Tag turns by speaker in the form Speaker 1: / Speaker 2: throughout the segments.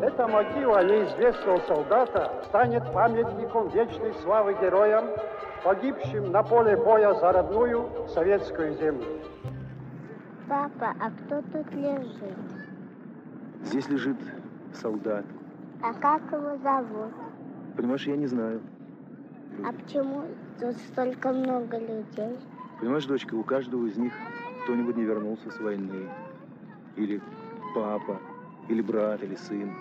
Speaker 1: Эта могила неизвестного солдата станет памятником вечной славы героям, погибшим на поле боя за родную советскую землю.
Speaker 2: Папа, а кто тут лежит?
Speaker 3: Здесь лежит солдат.
Speaker 2: А как его зовут?
Speaker 3: Понимаешь, я не знаю.
Speaker 2: А почему тут столько много людей?
Speaker 3: Понимаешь, дочка, у каждого из них кто-нибудь не вернулся с войны. Или папа, или брат, или сын.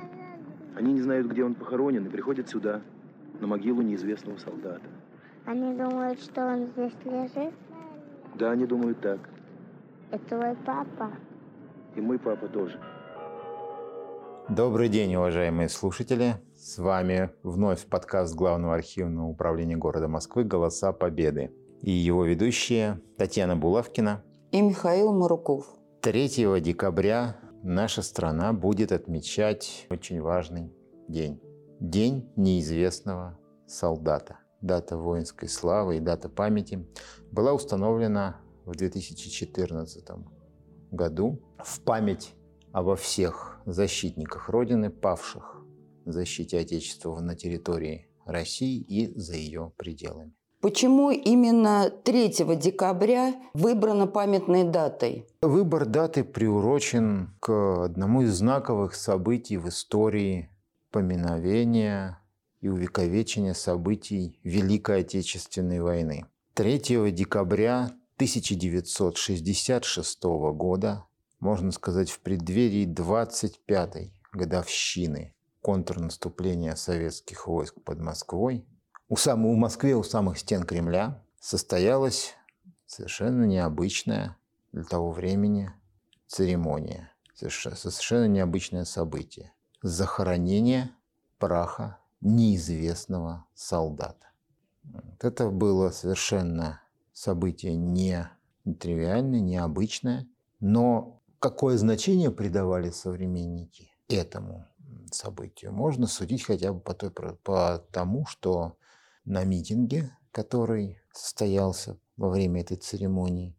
Speaker 3: Они не знают, где он похоронен, и приходят сюда, на могилу неизвестного солдата.
Speaker 2: Они думают, что он здесь лежит?
Speaker 3: Да, они думают так.
Speaker 2: Это твой папа?
Speaker 3: И мой папа тоже.
Speaker 4: Добрый день, уважаемые слушатели. С вами вновь подкаст Главного архивного управления города Москвы «Голоса Победы» и его ведущие Татьяна Булавкина
Speaker 5: и Михаил Маруков.
Speaker 4: 3 декабря наша страна будет отмечать очень важный день. День неизвестного солдата. Дата воинской славы и дата памяти была установлена в 2014 году в память обо всех защитниках Родины, павших в защите Отечества на территории России и за ее пределами.
Speaker 5: Почему именно 3 декабря выбрана памятной датой?
Speaker 4: Выбор даты приурочен к одному из знаковых событий в истории поминовения и увековечения событий Великой Отечественной войны. 3 декабря 1966 года можно сказать, в преддверии 25-й годовщины контрнаступления советских войск под Москвой, у самого в Москве, у самых стен Кремля, состоялась совершенно необычная для того времени церемония, совершенно необычное событие. Захоронение праха неизвестного солдата. Это было совершенно событие не нетривиальное, необычное, но какое значение придавали современники этому событию, можно судить хотя бы по, той, по тому, что на митинге, который состоялся во время этой церемонии,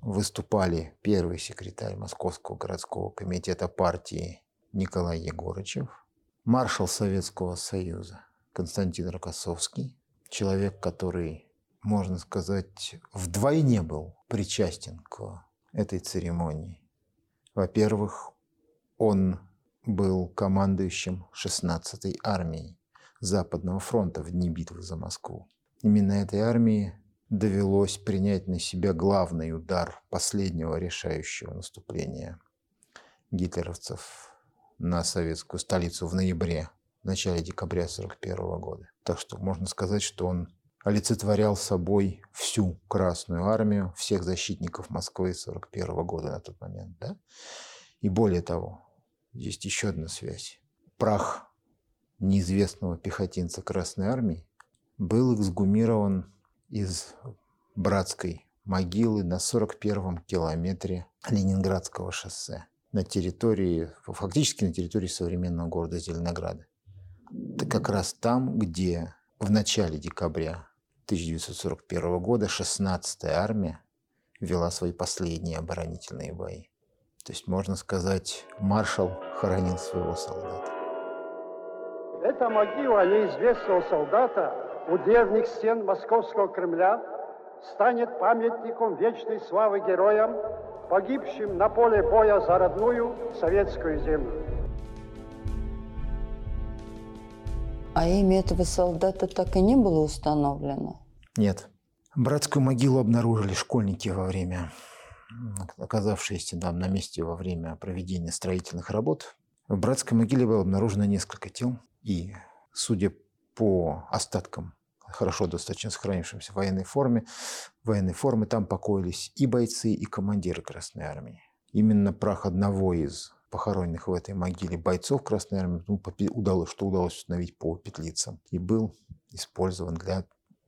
Speaker 4: выступали первый секретарь Московского городского комитета партии Николай Егорычев, маршал Советского Союза Константин Рокоссовский, человек, который, можно сказать, вдвойне был причастен к этой церемонии. Во-первых, он был командующим 16-й армией Западного фронта в дни битвы за Москву. Именно этой армии довелось принять на себя главный удар последнего решающего наступления гитлеровцев на советскую столицу в ноябре, в начале декабря 1941 года. Так что можно сказать, что он олицетворял собой всю Красную Армию, всех защитников Москвы 1941 года на тот момент. Да? И более того, есть еще одна связь. Прах неизвестного пехотинца Красной Армии был эксгумирован из братской могилы на 41-м километре Ленинградского шоссе на территории, фактически на территории современного города Зеленограда. Это как раз там, где в начале декабря 1941 года 16-я армия вела свои последние оборонительные бои. То есть, можно сказать, маршал хоронил своего солдата.
Speaker 1: Эта могила неизвестного солдата у древних стен Московского Кремля станет памятником вечной славы героям, погибшим на поле боя за родную советскую землю.
Speaker 5: А имя этого солдата так и не было установлено?
Speaker 4: Нет. Братскую могилу обнаружили школьники во время, оказавшиеся там на месте во время проведения строительных работ. В братской могиле было обнаружено несколько тел. И, судя по остаткам хорошо достаточно сохранившимся военной форме, военной форме там покоились и бойцы, и командиры Красной Армии. Именно прах одного из похороненных в этой могиле бойцов Красной Армии, ну, удалось, что удалось установить по петлицам, и был использован для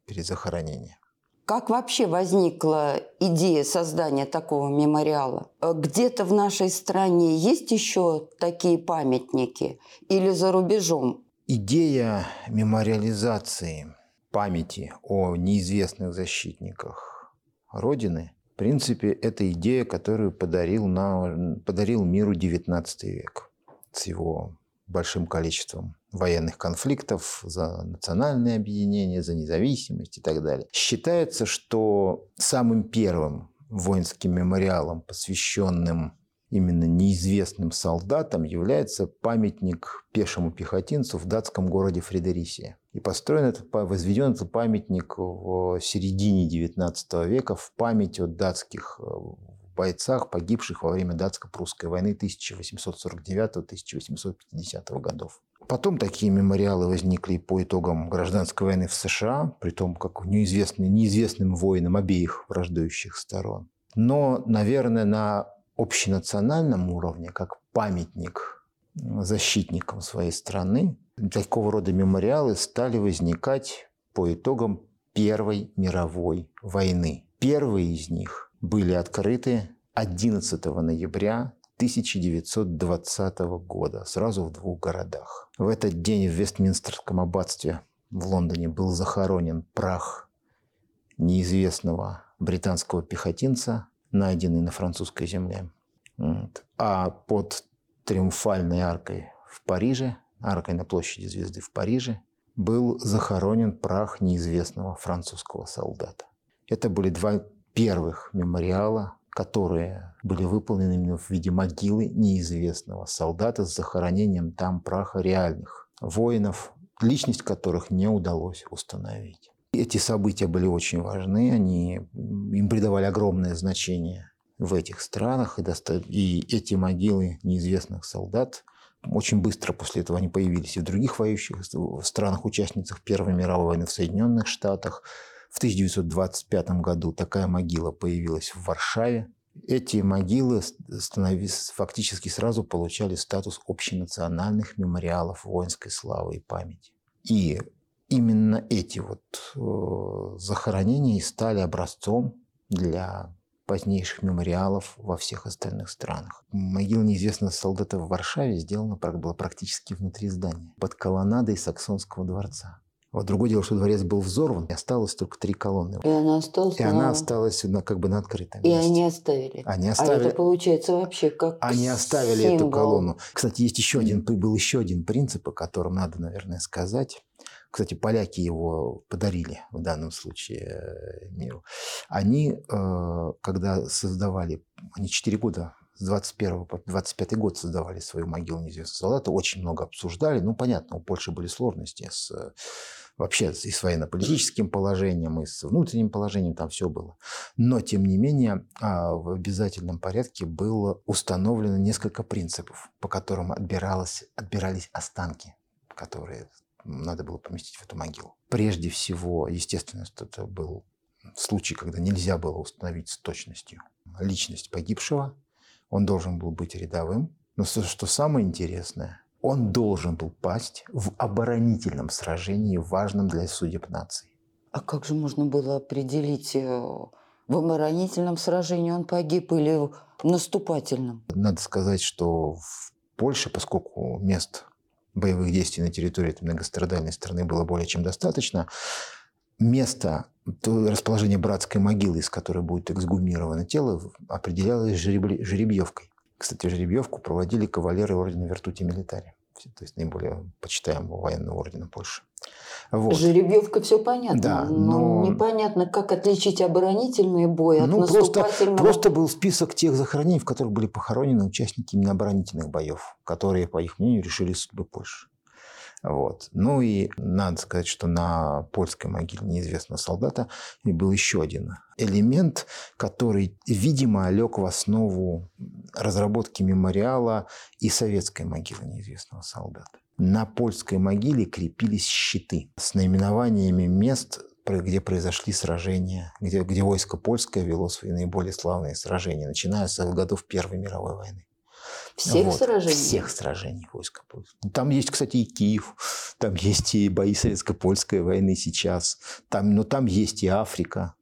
Speaker 4: перезахоронения.
Speaker 5: Как вообще возникла идея создания такого мемориала? Где-то в нашей стране есть еще такие памятники или за рубежом?
Speaker 4: Идея мемориализации памяти о неизвестных защитниках Родины в принципе, это идея, которую подарил, на, подарил миру XIX век с его большим количеством военных конфликтов, за национальное объединение, за независимость и так далее. Считается, что самым первым воинским мемориалом, посвященным именно неизвестным солдатам, является памятник пешему пехотинцу в датском городе Фредерисия. И построен этот, возведен этот памятник в середине XIX века в память о датских э, бойцах, погибших во время датско-прусской войны 1849-1850 годов. Потом такие мемориалы возникли по итогам гражданской войны в США, при том, как неизвестным, неизвестным воинам обеих враждующих сторон. Но, наверное, на общенациональном уровне, как памятник защитникам своей страны, такого рода мемориалы стали возникать по итогам Первой мировой войны. Первые из них были открыты 11 ноября 1920 года, сразу в двух городах. В этот день в Вестминстерском аббатстве в Лондоне был захоронен прах неизвестного британского пехотинца, найденный на французской земле. А под Триумфальной аркой в Париже, аркой на площади Звезды в Париже, был захоронен прах неизвестного французского солдата. Это были два первых мемориала, которые были выполнены именно в виде могилы неизвестного солдата с захоронением там праха реальных воинов, личность которых не удалось установить. Эти события были очень важны, они, им придавали огромное значение в этих странах, и, доста... и эти могилы неизвестных солдат очень быстро после этого они появились и в других воюющих странах-участницах Первой мировой войны в Соединенных Штатах, в 1925 году такая могила появилась в Варшаве. Эти могилы становились, фактически сразу получали статус общенациональных мемориалов воинской славы и памяти. И именно эти вот э, захоронения и стали образцом для позднейших мемориалов во всех остальных странах. Могила неизвестного солдата в Варшаве сделана была практически внутри здания, под колоннадой Саксонского дворца. Вот другое дело, что дворец был взорван, и осталось только три колонны.
Speaker 5: И она осталась,
Speaker 4: и
Speaker 5: на...
Speaker 4: она осталась на, как бы на открытом
Speaker 5: И
Speaker 4: месте.
Speaker 5: они оставили.
Speaker 4: Они оставили.
Speaker 5: А это получается вообще как
Speaker 4: Они оставили
Speaker 5: символ.
Speaker 4: эту колонну. Кстати, есть еще один, был еще один принцип, о котором надо, наверное, сказать. Кстати, поляки его подарили в данном случае э, миру. Они, э, когда создавали, они 4 года с 21 по 25 год создавали свою могилу неизвестного солдата, очень много обсуждали. Ну, понятно, у Польши были сложности с вообще и с военно-политическим положением, и с внутренним положением, там все было. Но, тем не менее, а, в обязательном порядке было установлено несколько принципов, по которым отбиралось, отбирались останки, которые надо было поместить в эту могилу. Прежде всего, естественно, это был случай, когда нельзя было установить с точностью личность погибшего. Он должен был быть рядовым. Но что самое интересное, он должен был пасть в оборонительном сражении, важном для судеб нации.
Speaker 5: А как же можно было определить, э, в оборонительном сражении он погиб или в наступательном?
Speaker 4: Надо сказать, что в Польше, поскольку мест боевых действий на территории этой многострадальной страны было более чем достаточно, место расположения братской могилы, из которой будет эксгумировано тело, определялось жеребьевкой. Кстати, жеребьевку проводили кавалеры ордена Вертути Милитари то есть наиболее почитаемого военного ордена Польши.
Speaker 5: Вот. Жеребьевка все понятно,
Speaker 4: да,
Speaker 5: но... но непонятно, как отличить оборонительный бой от
Speaker 4: ну,
Speaker 5: наступательного.
Speaker 4: Просто, просто был список тех захоронений, в которых были похоронены участники именно оборонительных боев, которые, по их мнению, решили судьбы Польши. Вот. Ну и надо сказать, что на польской могиле неизвестного солдата был еще один элемент, который, видимо, лег в основу разработки мемориала и советской могилы неизвестного солдата. На польской могиле крепились щиты с наименованиями мест, где произошли сражения, где, где войско польское вело свои наиболее славные сражения, начиная с годов Первой мировой войны.
Speaker 5: Всех
Speaker 4: вот.
Speaker 5: сражений?
Speaker 4: Всех сражений войска польского. Там есть, кстати, и Киев, там есть и бои советско-польской войны сейчас, там, но там есть и Африка,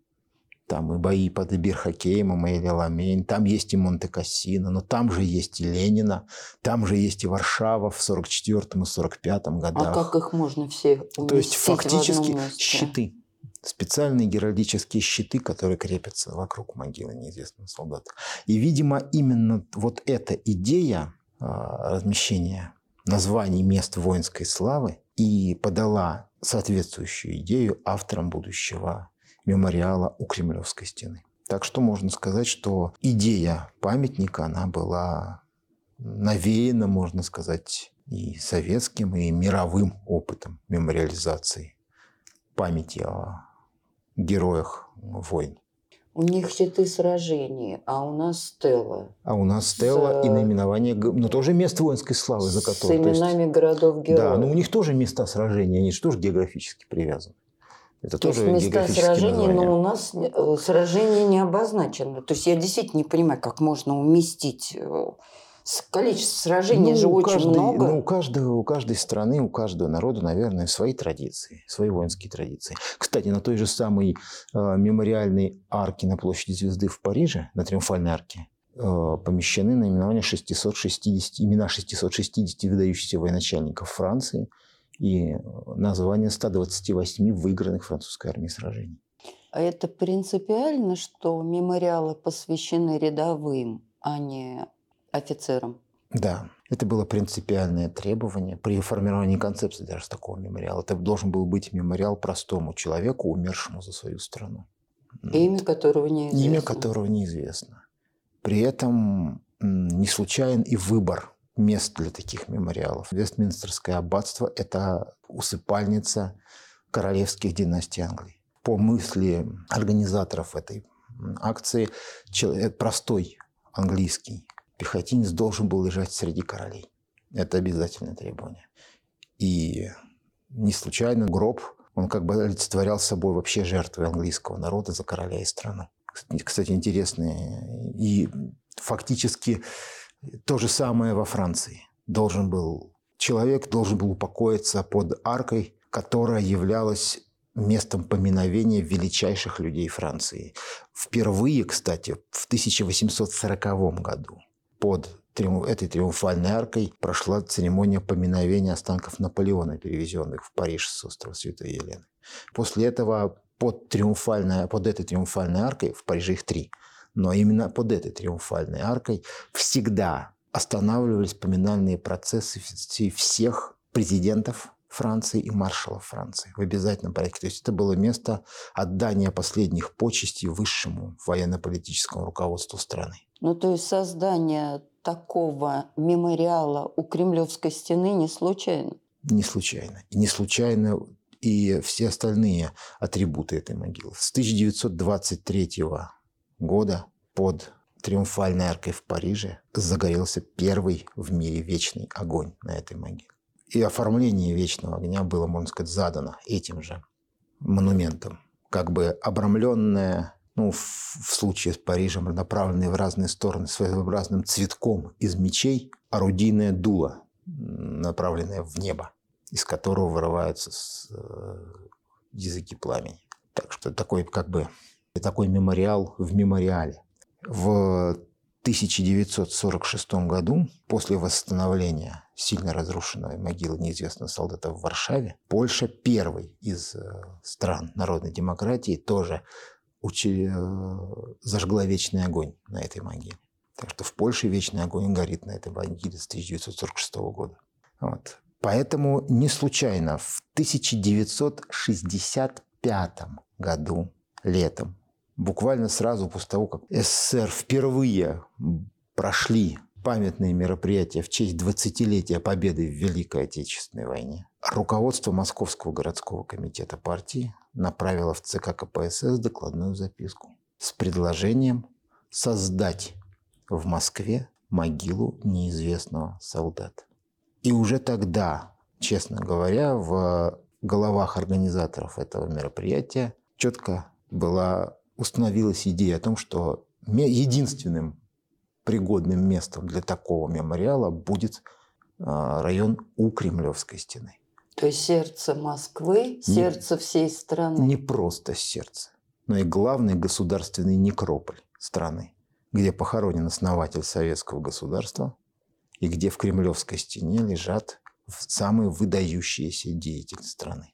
Speaker 4: там и бои под Иберхакеемом, и Ламейн, там есть и Монте-Кассино, но там же есть и Ленина, там же есть и Варшава в 44 и 45 годах.
Speaker 5: А как их можно все
Speaker 4: То есть фактически щиты специальные геральдические щиты, которые крепятся вокруг могилы неизвестного солдата. И, видимо, именно вот эта идея а, размещения названий мест воинской славы и подала соответствующую идею авторам будущего мемориала у Кремлевской стены. Так что можно сказать, что идея памятника, она была навеяна, можно сказать, и советским, и мировым опытом мемориализации памяти о героях войн.
Speaker 5: У них щиты сражений, а у нас стела.
Speaker 4: А у нас стела с... и наименование, ну тоже место воинской славы, за которое.
Speaker 5: С именами есть, городов-героев.
Speaker 4: Да, но у них тоже места сражений, они же тоже географически привязаны.
Speaker 5: Это То тоже есть места сражений, названия. но у нас э, сражения не обозначены. То есть я действительно не понимаю, как можно уместить э, количество сражений ну, же очень
Speaker 4: каждой,
Speaker 5: много.
Speaker 4: Ну, у, каждой, у каждой страны, у каждого народа, наверное, свои традиции, свои воинские традиции. Кстати, на той же самой э, мемориальной арке на площади Звезды в Париже, на Триумфальной арке, э, помещены наименования 660, имена 660 выдающихся военачальников Франции и название 128 выигранных французской армией сражений.
Speaker 5: А это принципиально, что мемориалы посвящены рядовым, а не офицерам.
Speaker 4: Да, это было принципиальное требование при формировании концепции даже такого мемориала. Это должен был быть мемориал простому человеку, умершему за свою страну.
Speaker 5: Имя которого неизвестно.
Speaker 4: Имя которого неизвестно. При этом не случайен и выбор мест для таких мемориалов. Вестминстерское аббатство – это усыпальница королевских династий Англии. По мысли организаторов этой акции, человек, простой английский пехотинец должен был лежать среди королей. Это обязательное требование. И не случайно гроб, он как бы олицетворял собой вообще жертвы английского народа за короля и страну. Кстати, интересные. И фактически то же самое во Франции. Должен был человек должен был упокоиться под аркой, которая являлась местом поминовения величайших людей Франции. Впервые, кстати, в 1840 году под этой триумфальной аркой прошла церемония поминовения останков Наполеона, перевезенных в Париж с острова Святой Елены. После этого под, триумфальной, под этой триумфальной аркой, в Париже их три, но именно под этой триумфальной аркой всегда останавливались поминальные процессы всех президентов Франции и маршалов Франции в обязательном порядке. То есть это было место отдания последних почестей высшему военно-политическому руководству страны.
Speaker 5: Ну, то есть создание такого мемориала у Кремлевской стены не случайно?
Speaker 4: Не случайно. И не случайно и все остальные атрибуты этой могилы. С 1923 года под Триумфальной аркой в Париже загорелся первый в мире вечный огонь на этой могиле. И оформление вечного огня было, можно сказать, задано этим же монументом. Как бы обрамленное ну, в, в случае с Парижем, направленные в разные стороны своеобразным цветком из мечей, орудийное дуло, направленное в небо, из которого вырываются с, э, языки пламени. Так что такой как бы такой мемориал в мемориале. В 1946 году, после восстановления сильно разрушенной могилы неизвестного солдата в Варшаве, Польша первой из э, стран народной демократии тоже учи, э, зажгла вечный огонь на этой могиле. Так что в Польше вечный огонь горит на этой могиле с 1946 года. Вот. Поэтому не случайно в 1965 году, летом, буквально сразу после того, как СССР впервые прошли памятные мероприятия в честь 20-летия победы в Великой Отечественной войне, руководство Московского городского комитета партии направила в ЦК КПСС докладную записку с предложением создать в Москве могилу неизвестного солдата. И уже тогда, честно говоря, в головах организаторов этого мероприятия четко была установилась идея о том, что единственным пригодным местом для такого мемориала будет а, район у Кремлевской стены.
Speaker 5: То есть сердце Москвы, сердце не, всей страны.
Speaker 4: Не просто сердце, но и главный государственный некрополь страны, где похоронен основатель советского государства и где в Кремлевской стене лежат самые выдающиеся деятели страны.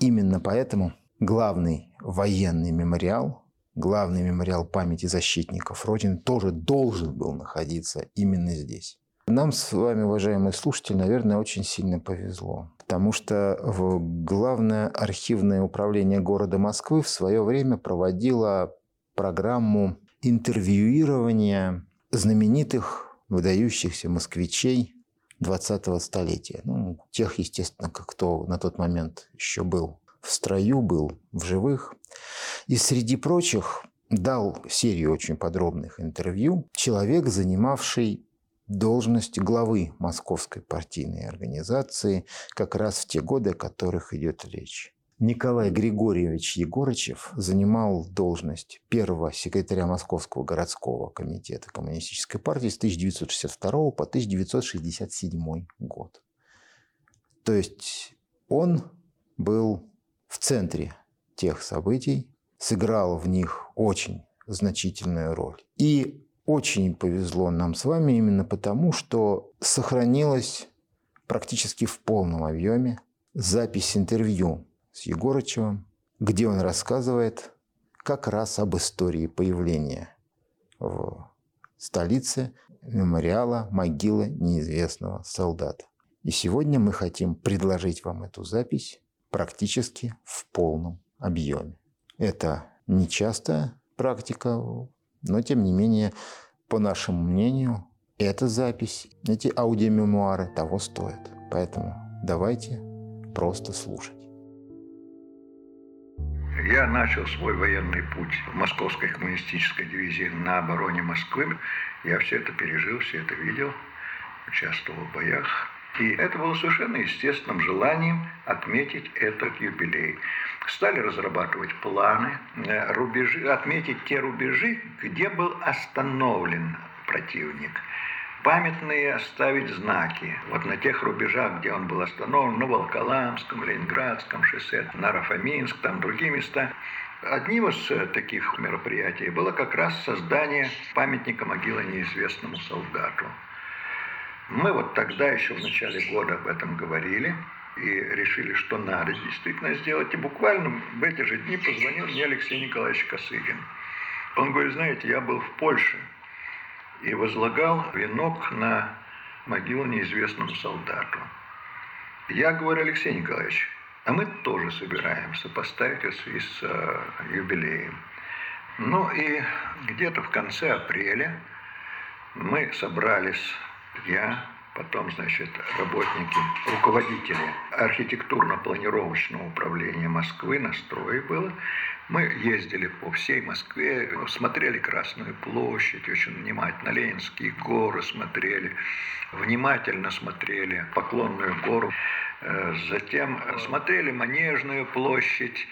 Speaker 4: Именно поэтому главный военный мемориал, главный мемориал памяти защитников Родины тоже должен был находиться именно здесь. нам с вами, уважаемые слушатели, наверное, очень сильно повезло. Потому что Главное архивное управление города Москвы в свое время проводило программу интервьюирования знаменитых выдающихся москвичей 20-го столетия. Ну, тех, естественно, кто на тот момент еще был в строю, был в живых. И среди прочих дал серию очень подробных интервью человек, занимавший должность главы Московской партийной организации как раз в те годы, о которых идет речь. Николай Григорьевич Егорычев занимал должность первого секретаря Московского городского комитета Коммунистической партии с 1962 по 1967 год. То есть он был в центре тех событий, сыграл в них очень значительную роль. И очень повезло нам с вами именно потому, что сохранилась практически в полном объеме запись интервью с Егорычевым, где он рассказывает как раз об истории появления в столице мемориала могилы неизвестного солдата. И сегодня мы хотим предложить вам эту запись практически в полном объеме. Это нечастая практика, но тем не менее, по нашему мнению, эта запись, эти аудиомемуары того стоят. Поэтому давайте просто слушать.
Speaker 6: Я начал свой военный путь в Московской коммунистической дивизии на обороне Москвы. Я все это пережил, все это видел, участвовал в боях. И это было совершенно естественным желанием отметить этот юбилей. Стали разрабатывать планы, э, рубежи, отметить те рубежи, где был остановлен противник – памятные оставить знаки. Вот на тех рубежах, где он был остановлен, на Волколамском, Ленинградском шоссе, на Рафаминск, там другие места. Одним из э, таких мероприятий было как раз создание памятника могилы неизвестному солдату. Мы вот тогда еще в начале года об этом говорили и решили, что надо действительно сделать. И буквально в эти же дни позвонил мне Алексей Николаевич Косыгин. Он говорит, знаете, я был в Польше – и возлагал венок на могилу неизвестному солдату. Я говорю, Алексей Николаевич, а мы тоже собираемся поставить в связи с э, юбилеем. Ну и где-то в конце апреля мы собрались, я, потом, значит, работники, руководители архитектурно-планировочного управления Москвы, на строе было, мы ездили по всей Москве, смотрели Красную площадь очень внимательно, Ленинские горы смотрели, внимательно смотрели Поклонную гору, э, затем смотрели Манежную площадь,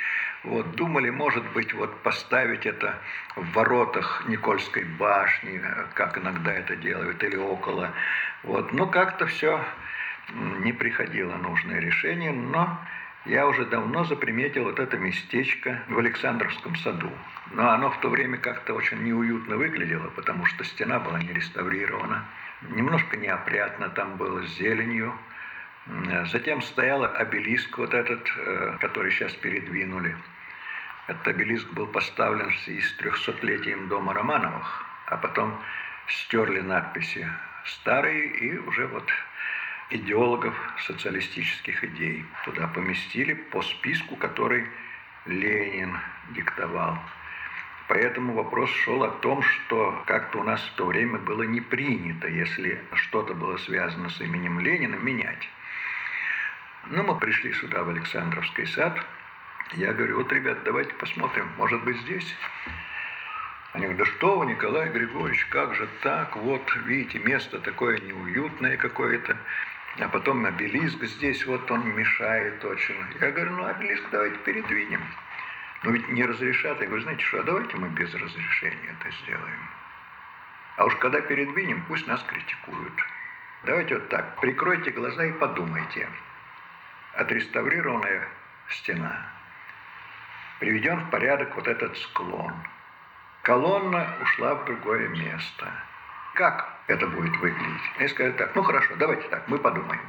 Speaker 6: вот, думали, может быть, вот поставить это в воротах Никольской башни, как иногда это делают, или около. Вот. Но как-то все не приходило нужное решение, но я уже давно заприметил вот это местечко в Александровском саду. Но оно в то время как-то очень неуютно выглядело, потому что стена была не реставрирована. Немножко неопрятно там было с зеленью. Затем стоял обелиск вот этот, э, который сейчас передвинули. Этот обелиск был поставлен в связи с трехсотлетием дома Романовых, а потом стерли надписи старые и уже вот идеологов социалистических идей. Туда поместили по списку, который Ленин диктовал. Поэтому вопрос шел о том, что как-то у нас в то время было не принято, если что-то было связано с именем Ленина, менять. Ну, мы пришли сюда, в Александровский сад. Я говорю, вот, ребят, давайте посмотрим, может быть, здесь? Они говорят, да что вы, Николай Григорьевич, как же так? Вот, видите, место такое неуютное какое-то. А потом обелиск здесь, вот он мешает очень. Я говорю, ну обелиск давайте передвинем. Но ведь не разрешат. Я говорю, знаете что, а давайте мы без разрешения это сделаем. А уж когда передвинем, пусть нас критикуют. Давайте вот так, прикройте глаза и подумайте. Отреставрированная стена. Приведен в порядок вот этот склон. Колонна ушла в другое место. Как это будет выглядеть. И сказали так, ну хорошо, давайте так, мы подумаем.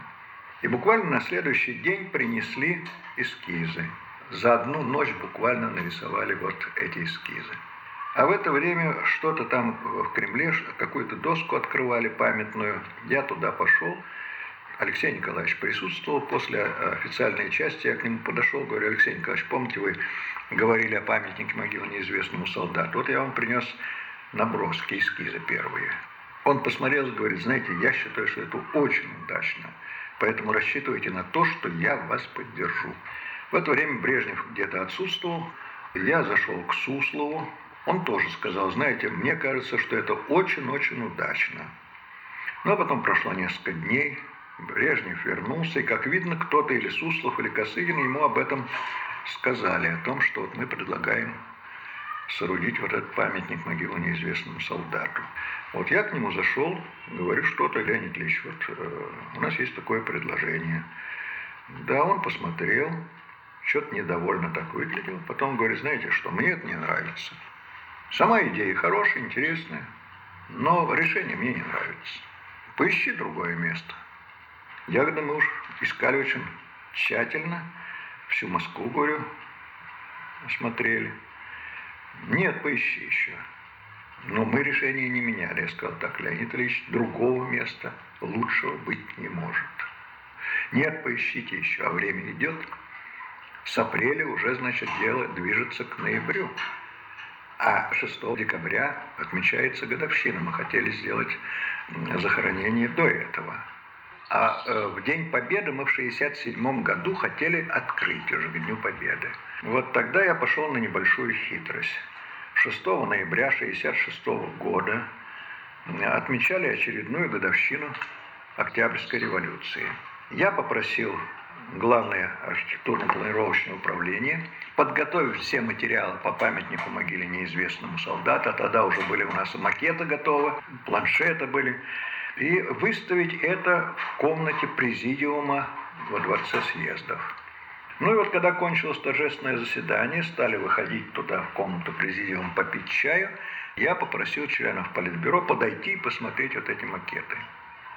Speaker 6: И буквально на следующий день принесли эскизы. За одну ночь буквально нарисовали вот эти эскизы. А в это время что-то там в Кремле, какую-то доску открывали памятную. Я туда пошел. Алексей Николаевич присутствовал. После официальной части я к нему подошел, говорю, Алексей Николаевич, помните, вы говорили о памятнике могилы неизвестному солдату? Вот я вам принес наброски, эскизы первые. Он посмотрел и говорит, знаете, я считаю, что это очень удачно. Поэтому рассчитывайте на то, что я вас поддержу. В это время Брежнев где-то отсутствовал. Я зашел к Суслову, он тоже сказал, знаете, мне кажется, что это очень-очень удачно. Но потом прошло несколько дней, Брежнев вернулся, и, как видно, кто-то или Суслов, или Косыгин ему об этом сказали, о том, что вот мы предлагаем соорудить вот этот памятник могилу неизвестному солдату. Вот я к нему зашел, говорю, что-то, Леонид Ильич, вот э, у нас есть такое предложение. Да, он посмотрел, что-то недовольно так выглядел. Потом говорит, знаете что, мне это не нравится. Сама идея хорошая, интересная, но решение мне не нравится. Поищи другое место. Ягоды мы уж искали очень тщательно, всю Москву, говорю, смотрели. Нет, поищи еще. Но мы решение не меняли. Я сказал, так, Леонид Ильич, другого места лучшего быть не может. Нет, поищите еще, а время идет. С апреля уже, значит, дело движется к ноябрю. А 6 декабря отмечается годовщина. Мы хотели сделать захоронение до этого. А э, в День Победы мы в 1967 году хотели открыть уже к Дню Победы. Вот тогда я пошел на небольшую хитрость. 6 ноября 1966 года отмечали очередную годовщину Октябрьской революции. Я попросил Главное архитектурно-планировочное управление подготовить все материалы по памятнику могиле неизвестному солдату. А тогда уже были у нас макеты готовы, планшеты были. И выставить это в комнате президиума во Дворце съездов. Ну и вот когда кончилось торжественное заседание, стали выходить туда в комнату президиума попить чаю, я попросил членов Политбюро подойти и посмотреть вот эти макеты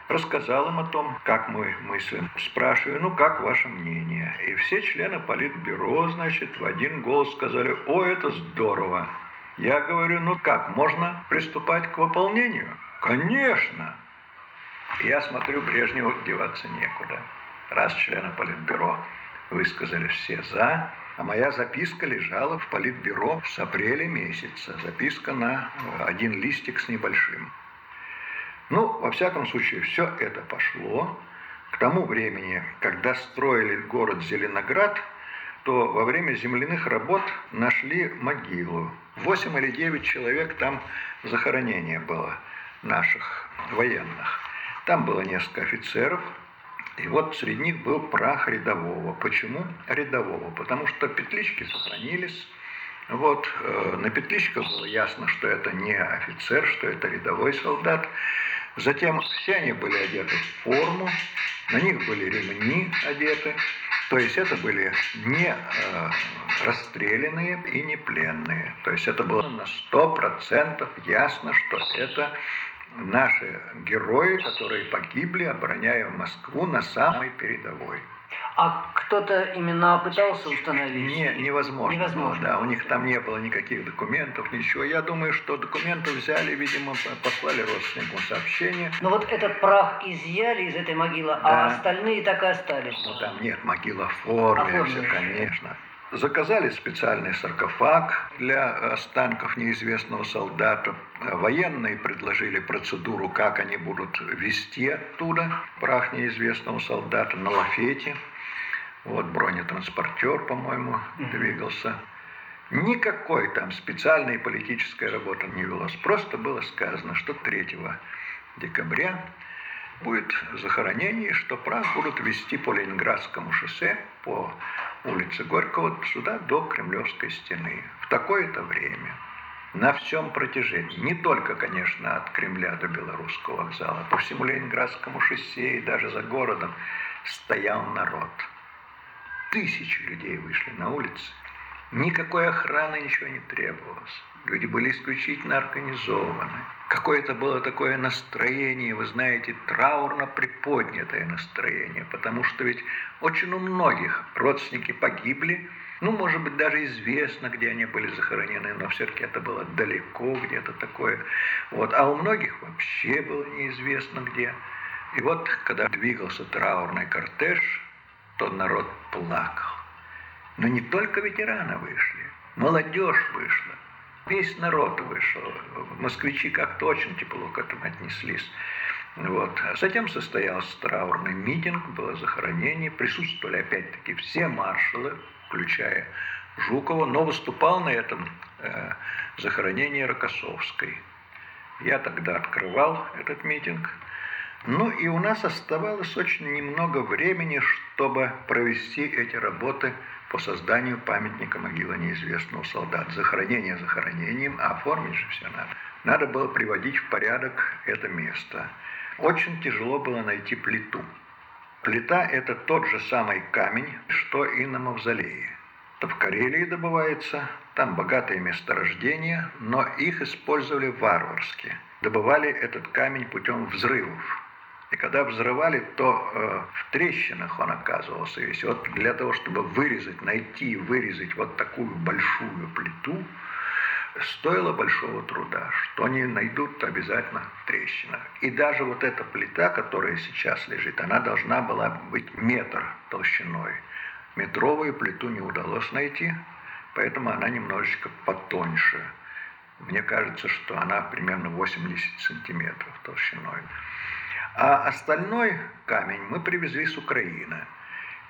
Speaker 6: рассказал им о том, как мы мыслим. Спрашиваю, ну как ваше мнение? И все члены Политбюро, значит, в один голос сказали, о, это здорово. Я говорю, ну как, можно приступать к выполнению? Конечно. Я смотрю, Брежневу деваться некуда. Раз члены Политбюро высказали все «за», а моя записка лежала в Политбюро с апреля месяца. Записка на один листик с небольшим. Ну, во всяком случае, все это пошло. К тому времени, когда строили город Зеленоград, то во время земляных работ нашли могилу. Восемь или девять человек там захоронение было наших военных. Там было несколько офицеров, и вот среди них был прах рядового. Почему рядового? Потому что петлички сохранились. Вот э, на петличках было ясно, что это не офицер, что это рядовой солдат. Затем все они были одеты в форму, на них были ремни одеты, то есть это были не э, расстрелянные и не пленные. То есть это было на сто процентов ясно, что это наши герои, которые погибли, обороняя Москву на самой передовой.
Speaker 7: А кто-то именно пытался установить?
Speaker 6: Не, невозможно.
Speaker 7: Невозможно.
Speaker 6: Да, у них там не было никаких документов, ничего. Я думаю, что документы взяли, видимо, послали родственникам сообщение.
Speaker 7: Но вот этот прах изъяли из этой могилы, а да. а остальные так и остались.
Speaker 6: Ну там нет, могила оформлена, все, конечно. Заказали специальный саркофаг для останков неизвестного солдата. Военные предложили процедуру, как они будут вести оттуда прах неизвестного солдата на лафете. Вот бронетранспортер, по-моему, двигался. Никакой там специальной политической работы не велось. Просто было сказано, что 3 декабря будет захоронение, что прах будут вести по Ленинградскому шоссе, по улице Горького, сюда до Кремлевской стены. В такое-то время. На всем протяжении. Не только, конечно, от Кремля до Белорусского вокзала. По всему Ленинградскому шоссе и даже за городом стоял народ – Тысячи людей вышли на улицы. Никакой охраны ничего не требовалось. Люди были исключительно организованы. Какое-то было такое настроение, вы знаете, траурно приподнятое настроение, потому что ведь очень у многих родственники погибли, Ну, может быть, даже известно, где они были захоронены, но все-таки это было далеко где-то такое. Вот. А у многих вообще было неизвестно где. И вот, когда двигался траурный кортеж, то народ плакал. Но не только ветераны вышли, молодежь вышла, весь народ вышел. Москвичи как-то очень тепло к этому отнеслись. Вот. А затем состоялся траурный митинг, было захоронение, присутствовали опять-таки все маршалы, включая Жукова, но выступал на этом э, захоронении Рокоссовской. Я тогда открывал этот митинг. Ну и у нас оставалось очень немного времени, чтобы провести эти работы по созданию памятника могилы неизвестного солдата. Захоронение захоронением, а оформить же все надо. Надо было приводить в порядок это место. Очень тяжело было найти плиту. Плита – это тот же самый камень, что и на мавзолее. Это в Карелии добывается, там богатые месторождения, но их использовали варварски. Добывали этот камень путем взрывов. И когда взрывали, то э, в трещинах он оказывался весь. Вот для того, чтобы вырезать, найти и вырезать вот такую большую плиту, стоило большого труда, что они найдут обязательно в трещинах. И даже вот эта плита, которая сейчас лежит, она должна была быть метр толщиной. Метровую плиту не удалось найти, поэтому она немножечко потоньше. Мне кажется, что она примерно 80 сантиметров толщиной. А остальной камень мы привезли с Украины.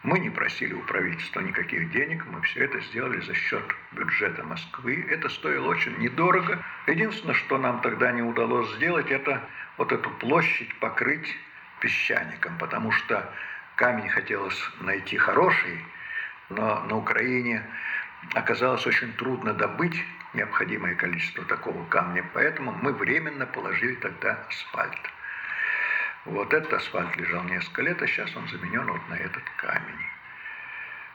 Speaker 6: Мы не просили у правительства никаких денег, мы все это сделали за счет бюджета Москвы. Это стоило очень недорого. Единственное, что нам тогда не удалось сделать, это вот эту площадь покрыть песчаником, потому что камень хотелось найти хороший, но на Украине оказалось очень трудно добыть необходимое количество такого камня, поэтому мы временно положили тогда асфальт. Вот этот асфальт лежал несколько лет, а сейчас он заменен вот на этот камень.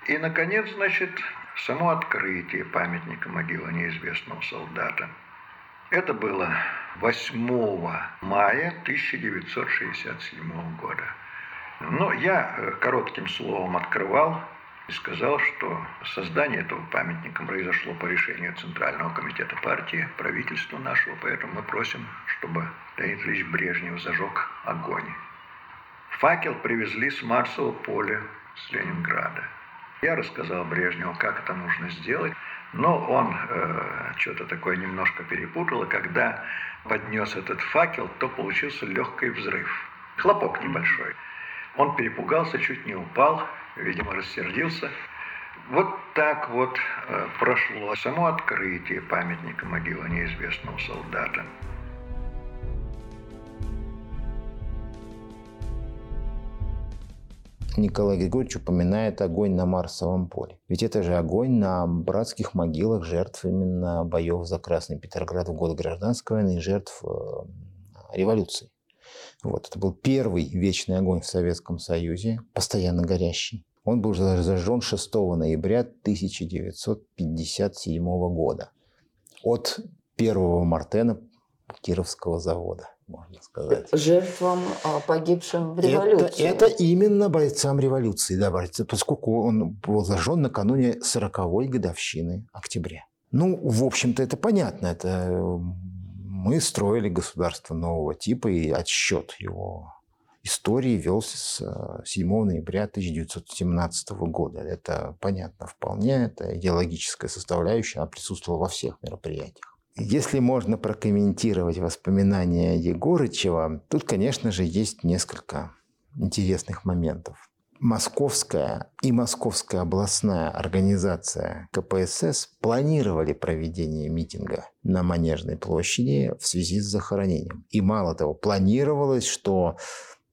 Speaker 6: И, наконец, значит, само открытие памятника могилы неизвестного солдата. Это было 8 мая 1967 года. Но я э, коротким словом открывал сказал, что создание этого памятника произошло по решению Центрального комитета партии, правительства нашего, поэтому мы просим, чтобы Леонид Ильич Брежнев зажег огонь. Факел привезли с Марсового поля с Ленинграда. Я рассказал Брежневу, как это нужно сделать, но он э, что-то такое немножко перепутал, и когда поднес этот факел, то получился легкий взрыв. Хлопок небольшой. Он перепугался, чуть не упал, видимо, рассердился. Вот так вот э, прошло само открытие памятника могилы неизвестного солдата.
Speaker 4: Николай Григорьевич упоминает огонь на Марсовом поле. Ведь это же огонь на братских могилах жертв именно боев за Красный Петроград в годы гражданской войны и жертв э, революции. Вот, это был первый вечный огонь в Советском Союзе, постоянно горящий. Он был зажжен 6 ноября 1957 года от первого Мартена Кировского завода, можно сказать.
Speaker 5: Жертвам, а, погибшим в революции.
Speaker 4: Это, это именно бойцам революции, да, бойцы, поскольку он был зажжен накануне 40-й годовщины октября. Ну, в общем-то, это понятно. Это мы строили государство нового типа, и отсчет его истории велся с 7 э, ноября 1917 года. Это понятно вполне, это идеологическая составляющая, она присутствовала во всех мероприятиях. Если можно прокомментировать воспоминания Егорычева, тут, конечно же, есть несколько интересных моментов. Московская и Московская областная организация КПСС планировали проведение митинга на Манежной площади в связи с захоронением. И мало того, планировалось, что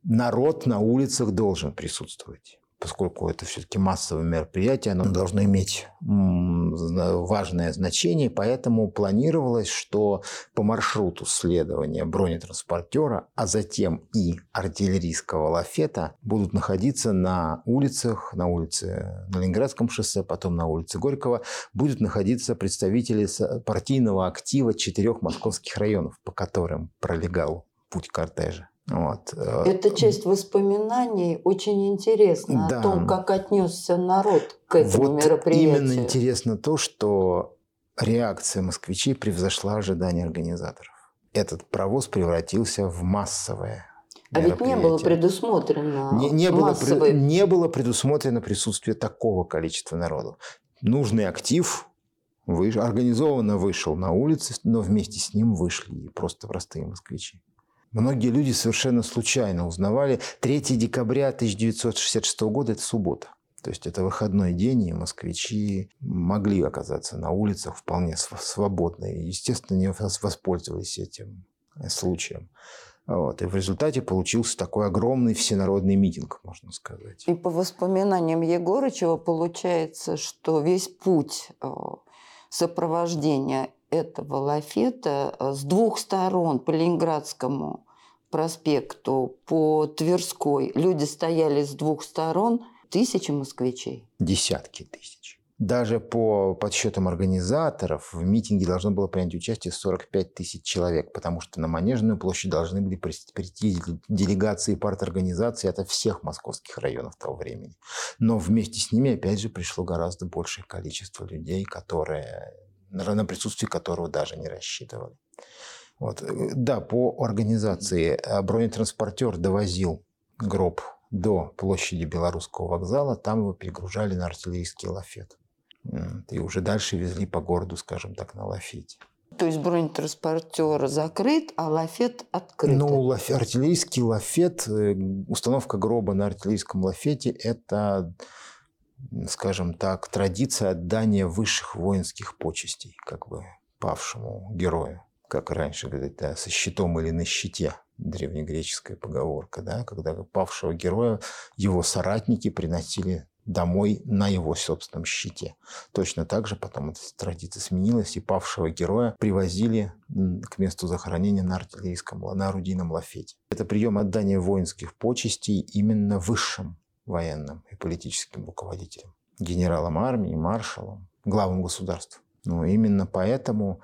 Speaker 4: народ на улицах должен присутствовать поскольку это все-таки массовое мероприятие, оно должно иметь важное значение, поэтому планировалось, что по маршруту следования бронетранспортера, а затем и артиллерийского лафета будут находиться на улицах, на улице на Ленинградском шоссе, потом на улице Горького, будут находиться представители партийного актива четырех московских районов, по которым пролегал путь кортежа. Вот. э,
Speaker 5: Эта часть воспоминаний очень интересна
Speaker 4: Да.
Speaker 5: о том, как отнесся народ к этому
Speaker 4: вот
Speaker 5: мероприятию.
Speaker 4: именно интересно то, что реакция москвичей превзошла ожидания организаторов. Этот провоз превратился в массовое
Speaker 5: А ведь не было предусмотрено
Speaker 4: Не, не было, пред-
Speaker 5: массовой...
Speaker 4: не было предусмотрено присутствие такого количества народу. Нужный актив выш- организованно вышел на улицы, но вместе с ним вышли и просто простые москвичи. Многие люди совершенно случайно узнавали. 3 декабря 1966 года – это суббота. То есть это выходной день, и москвичи могли оказаться на улицах вполне св- свободно. И, естественно, не вос- воспользовались этим э, случаем. Вот. И в результате получился такой огромный всенародный митинг, можно сказать.
Speaker 5: И по воспоминаниям Егорычева получается, что весь путь э, сопровождения этого лафета э, с двух сторон по Ленинградскому проспекту, по Тверской, люди стояли с двух сторон, тысячи москвичей.
Speaker 4: Десятки тысяч. Даже по подсчетам организаторов в митинге должно было принять участие 45 тысяч человек, потому что на Манежную площадь должны были прийти делегации парторганизаций от всех московских районов того времени. Но вместе с ними, опять же, пришло гораздо большее количество людей, которые, на присутствие которого даже не рассчитывали. Вот. э, Да, по организации э, бронетранспортер довозил гроб до площади Белорусского вокзала, там его перегружали на артиллерийский лафет. И уже дальше везли по городу, скажем так, на лафете.
Speaker 5: То есть бронетранспортер закрыт, а лафет открыт.
Speaker 4: Ну, лаф- артиллерийский лафет, э, установка гроба на артиллерийском лафете – это, скажем так, традиция отдания высших воинских почестей, как бы павшему герою. Как раньше говорят, да, со щитом или на щите. Древнегреческая поговорка, да, когда павшего героя его соратники приносили домой на его собственном щите. Точно так же потом эта традиция сменилась, и павшего героя привозили к месту захоронения на артиллерийском, на орудийном лафете. Это прием отдания воинских почестей именно высшим военным и политическим руководителям, генералам армии, маршалам, главам государств. Но именно поэтому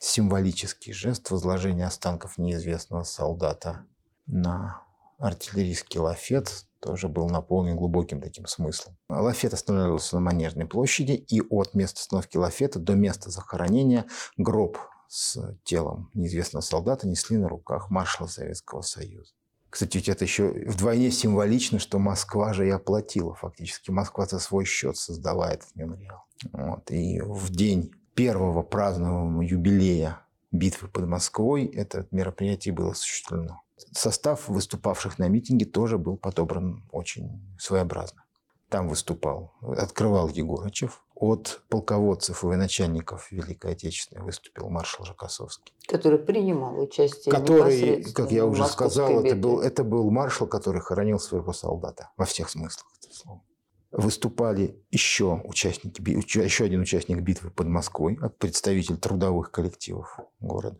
Speaker 4: символический жест возложения останков неизвестного солдата на артиллерийский лафет тоже был наполнен глубоким таким смыслом. Лафет останавливался на Манежной площади, и от места остановки лафета до места захоронения гроб с телом неизвестного солдата несли на руках маршала Советского Союза. Кстати, ведь это еще вдвойне символично, что Москва же и оплатила фактически. Москва за свой счет создала этот мемориал. Вот. И в день первого празднования юбилея битвы под Москвой это мероприятие было осуществлено. Состав выступавших на митинге тоже был подобран очень своеобразно. Там выступал, открывал Егорычев. От полководцев и военачальников Великой Отечественной выступил маршал Жакосовский.
Speaker 5: который принимал участие
Speaker 4: Который, как я уже сказал, это был, это был маршал, который хоронил своего солдата во всех смыслах этого слова. Выступали еще участники, еще один участник битвы под Москвой, а представитель трудовых коллективов города,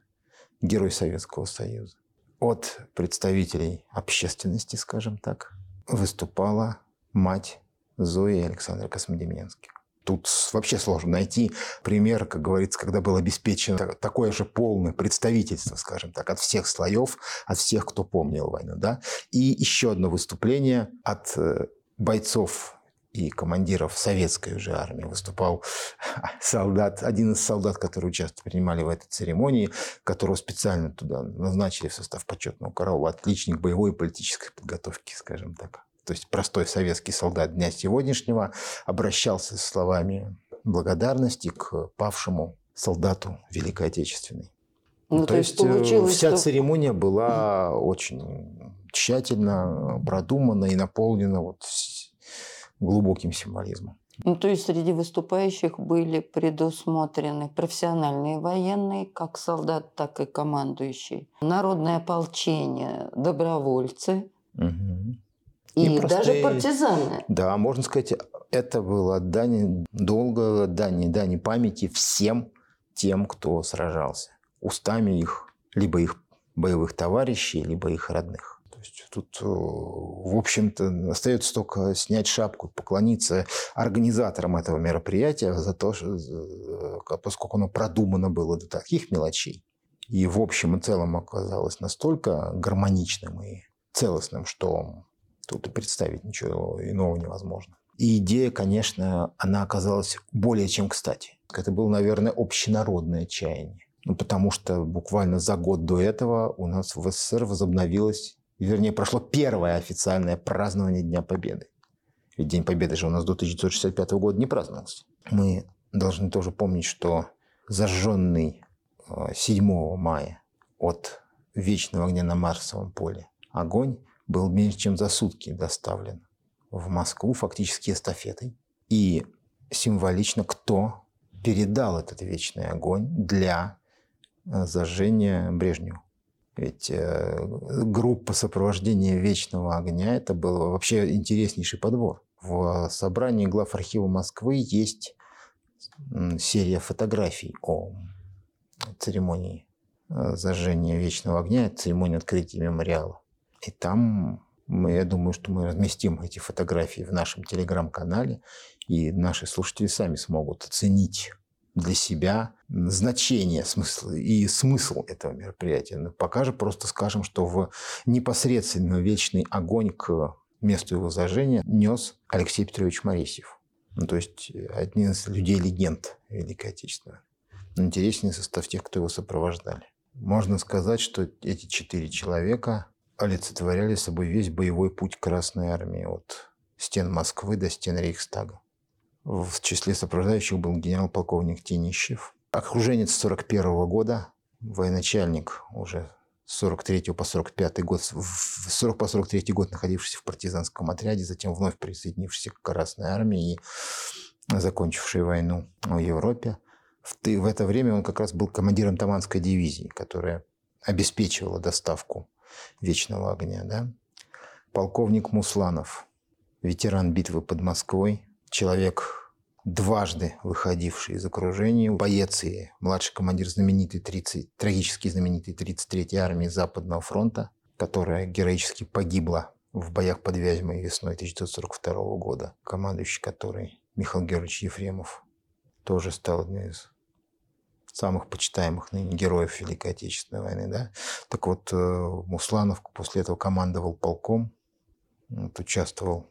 Speaker 4: герой Советского Союза. От представителей общественности, скажем так, выступала мать Зои Александра Космодемьянских. Тут вообще сложно найти пример, как говорится, когда было обеспечено та- такое же полное представительство, скажем так, от всех слоев, от всех, кто помнил войну. Да? И еще одно выступление от э, бойцов и командиров советской уже армии. Выступал солдат, один из солдат, которые участвовали, принимали в этой церемонии, которого специально туда назначили в состав почетного караула. Отличник боевой и политической подготовки, скажем так. То есть простой советский солдат дня сегодняшнего обращался с словами благодарности к павшему солдату Великой Отечественной.
Speaker 5: Ну, то, есть получилось,
Speaker 4: э, вся
Speaker 5: что
Speaker 4: церемония была очень тщательно продумана и наполнена вот глубоким символизмом.
Speaker 5: Ну, то есть среди выступающих были предусмотрены профессиональные военные, как солдат, так и командующий, народное ополчение, добровольцы
Speaker 4: Мгм.
Speaker 5: И
Speaker 4: И
Speaker 5: даже партизаны.
Speaker 4: Да, можно сказать, это было дань, долго дань, дань памяти всем тем, кто сражался. Устами их, либо их боевых товарищей, либо их родных. То есть тут, э, в общем-то, остается только снять шапку, поклониться организаторам этого мероприятия за то, что, э, поскольку оно продумано было до таких мелочей и в общем и целом оказалось настолько гармоничным и целостным, что тут и представить ничего иного невозможно. И идея, конечно, она оказалась более чем кстати. Это было, наверное, общенародное чаяние. Ну, потому что буквально за год до этого у нас в СССР возобновилось, вернее, прошло первое официальное празднование Дня Победы. Ведь День Победы же у нас до 1965 года не праздновался. Мы должны тоже помнить, что зажженный 7 э, мая от вечного огня на Марсовом поле огонь был меньше, чем за сутки доставлен в Москву фактически эстафетой. И символично, кто передал этот вечный огонь для э, зажжения Брежневу. Ведь э, группа сопровождения вечного огня – это был вообще интереснейший подбор. В собрании глав архива Москвы есть серия фотографий о церемонии э, зажжения вечного огня, церемонии открытия мемориала. И там мы, я думаю, что мы разместим эти фотографии в нашем телеграм-канале, и наши слушатели сами смогут оценить для себя значение смысла и смысл этого мероприятия. Но пока же просто скажем, что в непосредственно вечный огонь к месту его зажжения нес Алексей Петрович Моресьев. Ну, то есть один из людей-легенд Великой Отечественной. Но интереснее состав тех, кто его сопровождали. Можно сказать, что эти четыре человека олицетворяли собой весь боевой путь Красной Армии от стен Москвы до стен Рейхстага. В числе сопровождающих был генерал-полковник Тенищев, окруженец 41 -го года, военачальник уже с 43 по 45 год, в 40 по 43 год находившийся в партизанском отряде, затем вновь присоединившийся к Красной Армии и закончивший войну в Европе. В, в это время он как раз был командиром Таманской дивизии, которая обеспечивала доставку вечного огня. Да? Полковник Мусланов, ветеран битвы под Москвой, человек, дважды выходивший из окружения, боец и младший командир знаменитой 30, трагически знаменитой 33-й армии Западного фронта, которая героически погибла в боях под Вязьмой весной 1942 года, командующий которой Михаил Георгиевич Ефремов тоже стал одним из самых почитаемых ныне героев Великой Отечественной войны. Да? Так вот, э, Мусланов после этого командовал полком, вот, участвовал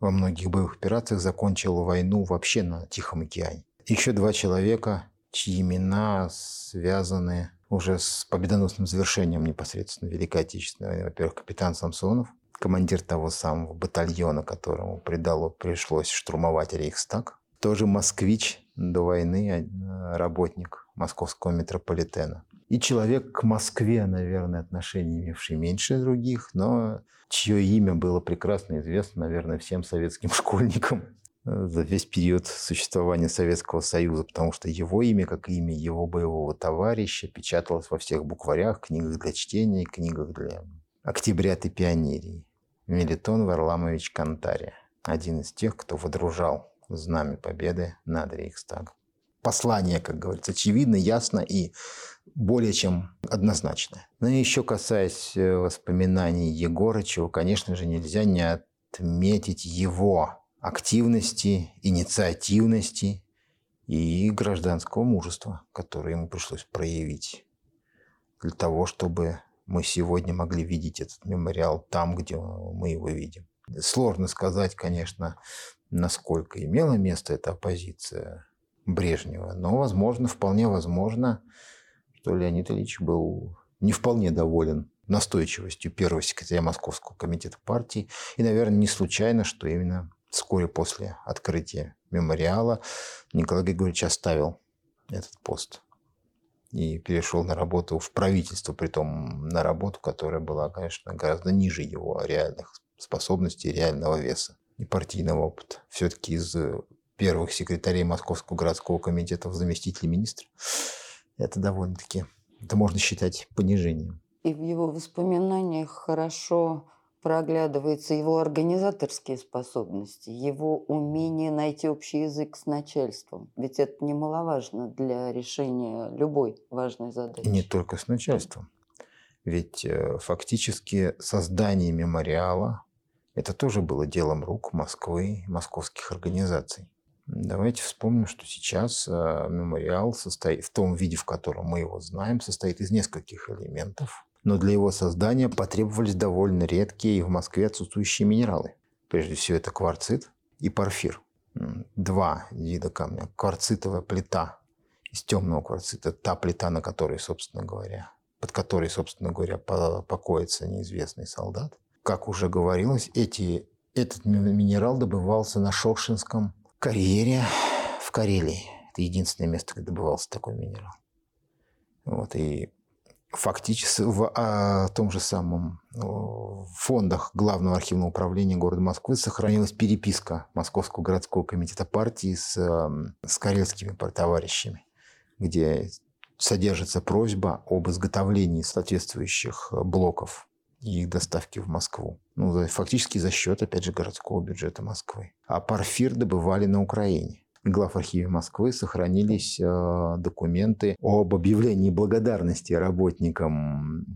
Speaker 4: во многих боевых операциях, закончил войну вообще на Тихом океане. Еще два человека, чьи имена связаны уже с победоносным завершением непосредственно Великой Отечественной войны. Во-первых, капитан Самсонов, командир того самого батальона, которому предало, пришлось штурмовать Рейхстаг. Тоже москвич до войны, а, работник московского метрополитена. И человек к Москве, наверное, отношения имевший меньше других, но чье имя было прекрасно известно, наверное, всем советским школьникам э, за весь период существования Советского Союза, потому что его имя, как имя его боевого товарища, печаталось во всех букварях, книгах для чтения, книгах для октябрят и пионерий. Мелитон Варламович Кантария, один из тех, кто водружал знамя победы над Рейхстагом послание, как говорится, очевидно, ясно и более чем однозначное. Но еще касаясь э, воспоминаний Егорычева, конечно же, нельзя не отметить его активности, инициативности и гражданского мужества, которое ему пришлось проявить для того, чтобы мы сегодня могли видеть этот мемориал там, где мы его видим. Сложно сказать, конечно, насколько имела место эта оппозиция Брежнева. Но, возможно, вполне возможно, что Леонид Ильич был не вполне доволен настойчивостью первого секретаря Московского комитета партии. И, наверное, не случайно, что именно вскоре после открытия мемориала Николай Григорьевич оставил этот пост и перешел на работу в правительство, при том на работу, которая была, конечно, гораздо ниже его реальных способностей, реального веса и партийного опыта. Все-таки из первых секретарей Московского городского комитета в заместителе министра. Это довольно-таки, это можно считать понижением.
Speaker 5: И в его воспоминаниях хорошо проглядываются его организаторские способности, его умение найти общий язык с начальством. Ведь это немаловажно для решения любой важной задачи.
Speaker 4: не только с начальством. Ведь э, фактически создание мемориала это тоже было делом рук Москвы, московских организаций. Давайте вспомним, что сейчас э, мемориал состоит в том виде, в котором мы его знаем, состоит из нескольких элементов. Но для его создания потребовались довольно редкие и в Москве отсутствующие минералы. Прежде всего, это кварцит и порфир. Два вида камня. Кварцитовая плита из темного кварцита. Та плита, на которой, собственно говоря, под которой, собственно говоря, покоится неизвестный солдат. Как уже говорилось, эти, этот минерал добывался на Шокшинском карьере в Карелии. Это единственное место, где добывался такой минерал. Вот, и фактически в а, том же самом в фондах Главного архивного управления города Москвы сохранилась переписка Московского городского комитета партии с, с карельскими товарищами, где содержится просьба об изготовлении соответствующих блоков и их доставки в Москву. Ну, фактически за счет, опять же, городского бюджета Москвы. А парфир добывали на Украине глав архиве Москвы сохранились э, документы об объявлении благодарности работникам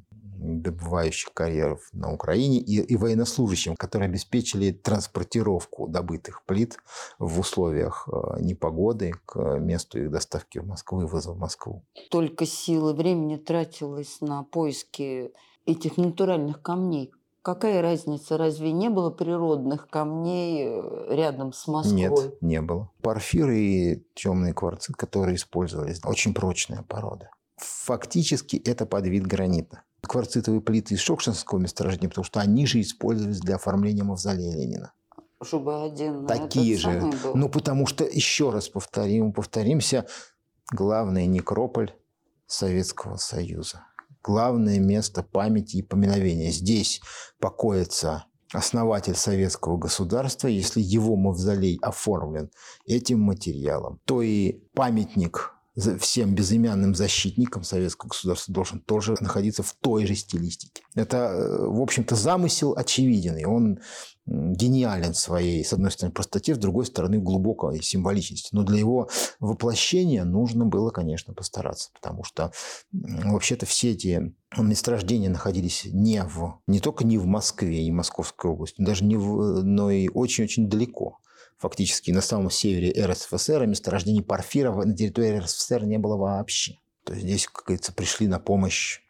Speaker 4: добывающих карьеров на Украине и, и военнослужащим, которые обеспечили транспортировку добытых плит в условиях э, непогоды к месту их доставки в Москву и вызова в Москву.
Speaker 5: Только силы времени тратилось на поиски этих натуральных камней. Какая разница? Разве не было природных камней э, рядом с Москвой?
Speaker 4: Нет, не было. Порфир и темный кварцит, которые использовались, очень прочная порода. Фактически это подвид гранита. Кварцитовые плиты из Шокшинского месторождения, потому что они же использовались для оформления мавзолея Ленина.
Speaker 5: Чтобы один
Speaker 4: Такие же.
Speaker 5: Был.
Speaker 4: Ну, потому что, еще раз повторим, повторимся, главный некрополь Советского Союза главное место памяти и поминовения. Здесь покоится основатель советского государства, если его мавзолей оформлен этим материалом, то и памятник всем безымянным защитникам советского государства должен тоже находиться в той же стилистике. Это, э, в общем-то, замысел очевиден, и он гениален своей, с одной стороны, простоте, с другой стороны, глубокой символичности. Но для его воплощения нужно было, конечно, постараться, потому что вообще-то все эти месторождения находились не, в, не только не в Москве и Московской области, даже не в, но и очень-очень далеко фактически на самом севере РСФСР, а месторождений порфира на территории РСФСР не было вообще. То есть здесь, как говорится, пришли на помощь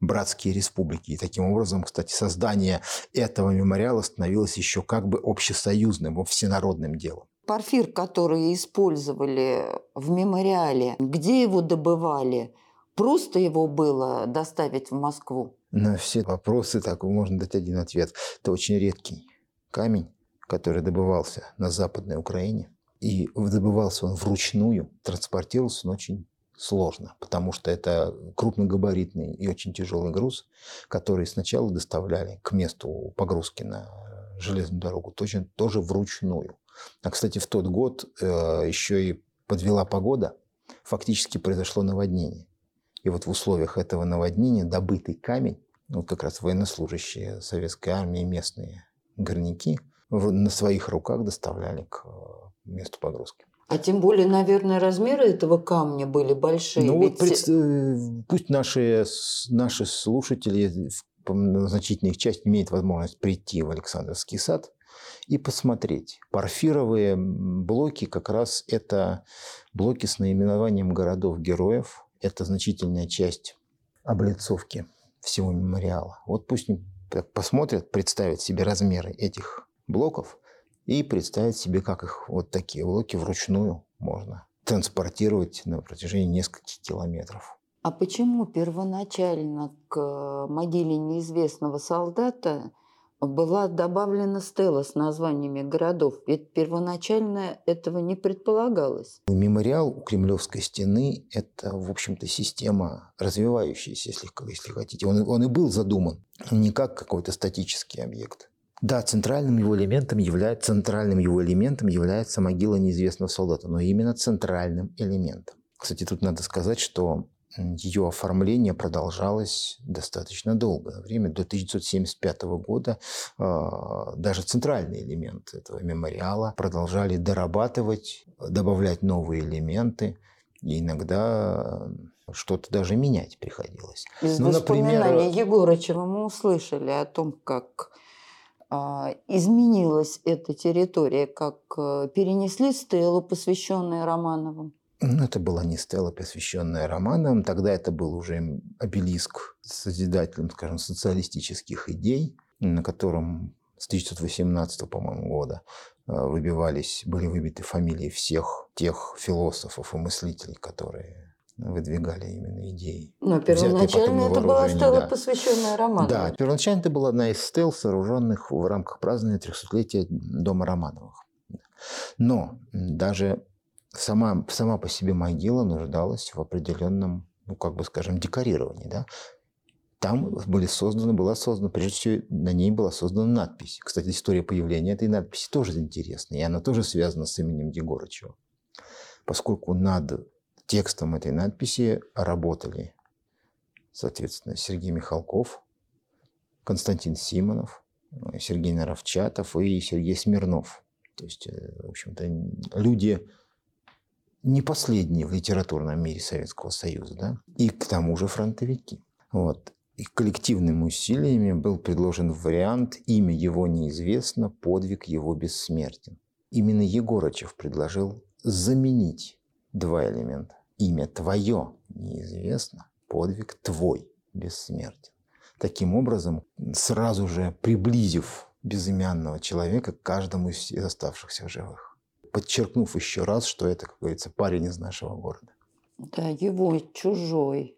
Speaker 4: братские республики. И таким образом, кстати, создание этого мемориала становилось еще как бы общесоюзным, всенародным делом.
Speaker 5: Порфир, который использовали в мемориале, где его добывали? Просто его было доставить в Москву?
Speaker 4: На все вопросы так можно дать один ответ. Это очень редкий камень который добывался на Западной Украине, и добывался он вручную, транспортировался он очень сложно, потому что это крупногабаритный и очень тяжелый груз, который сначала доставляли к месту погрузки на железную дорогу, точно тоже вручную. А, кстати, в тот год э, еще и подвела погода, фактически произошло наводнение. И вот в условиях этого наводнения добытый камень, вот как раз военнослужащие советской армии, местные горняки – на своих руках доставляли к э, месту погрузки.
Speaker 5: А тем более, наверное, размеры этого камня были большие.
Speaker 4: Ну Ведь... вот пред... Э, пусть наши, наши слушатели в значительной их части имеют возможность прийти в Александровский сад и посмотреть. Порфировые блоки как раз это блоки с наименованием городов-героев. Это значительная часть облицовки всего мемориала. Вот пусть посмотрят, представят себе размеры этих блоков и представить себе, как их вот такие блоки вручную можно транспортировать на протяжении нескольких километров.
Speaker 5: А почему первоначально к могиле неизвестного солдата была добавлена стела с названиями городов? Ведь первоначально этого не предполагалось.
Speaker 4: Мемориал у Кремлевской стены – это, в общем-то, система развивающаяся, если, если хотите. Он, он и был задуман не как какой-то статический объект. Да, центральным его элементом является, центральным его элементом является могила неизвестного солдата, но именно центральным элементом. Кстати, тут надо сказать, что ее оформление продолжалось достаточно долгое время. До 1975 года э, даже центральные элементы этого мемориала продолжали дорабатывать, добавлять новые элементы. И иногда что-то даже менять приходилось.
Speaker 5: Из ну, воспоминаний например... Егорычева мы услышали о том, как а, изменилась эта территория, как э, перенесли стелу, посвященную Романовым?
Speaker 4: Ну, это была не стела, посвященная Романовым. Тогда это был уже обелиск с созидателем, скажем, социалистических идей, на котором с 1918, по-моему, года э, выбивались, были выбиты фамилии всех тех философов и мыслителей, которые выдвигали именно идеи.
Speaker 5: Но первоначально это была стела, да. посвященная Романовым.
Speaker 4: Да, первоначально это была одна из стел, сооруженных в рамках празднования 300-летия дома Романовых. Но даже сама, сама по себе могила нуждалась в определенном, ну, как бы скажем, декорировании. Да? Там были созданы, была создана, прежде всего, на ней была создана надпись. Кстати, история появления этой надписи тоже интересна, и она тоже связана с именем Егорычева. Поскольку над текстом этой надписи работали, соответственно, Сергей Михалков, Константин Симонов, Сергей Наровчатов и Сергей Смирнов. То есть, э, в общем-то, люди не последние в литературном мире Советского Союза, да, и к тому же фронтовики. Вот. И коллективными усилиями был предложен вариант «Имя его неизвестно, подвиг его бессмертен». Именно Егорычев предложил заменить два элемента. Имя твое неизвестно, подвиг твой бессмертен. Таким образом, сразу же приблизив безымянного человека к каждому из оставшихся живых. Подчеркнув еще раз, что это, как говорится, парень из нашего города.
Speaker 5: Да, его чужой,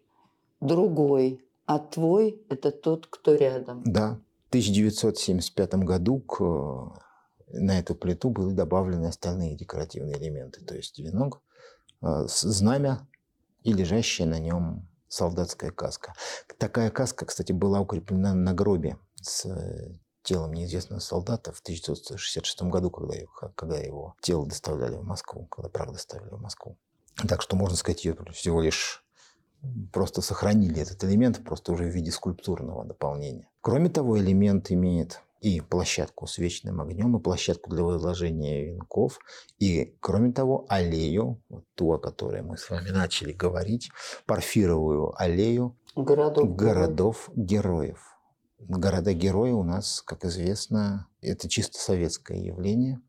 Speaker 5: другой, а твой – это тот, кто рядом.
Speaker 4: Да. В 1975 году к, на эту плиту были добавлены остальные декоративные элементы, то есть венок, Э, знамя и лежащая на нем солдатская каска. Такая каска, кстати, была укреплена на гробе с э, телом неизвестного солдата в 1966 году, когда его, когда его тело доставляли в Москву, когда прах доставили в Москву. Так что, можно сказать, ее всего лишь просто сохранили этот элемент, просто уже в виде скульптурного дополнения. Кроме того, элемент имеет и площадку с вечным огнем, и площадку для возложения венков, и, кроме того, аллею, вот ту, о которой мы с вами начали говорить, парфировую аллею
Speaker 5: городов,
Speaker 4: городов героев. Города-герои у нас, как известно, это чисто советское явление.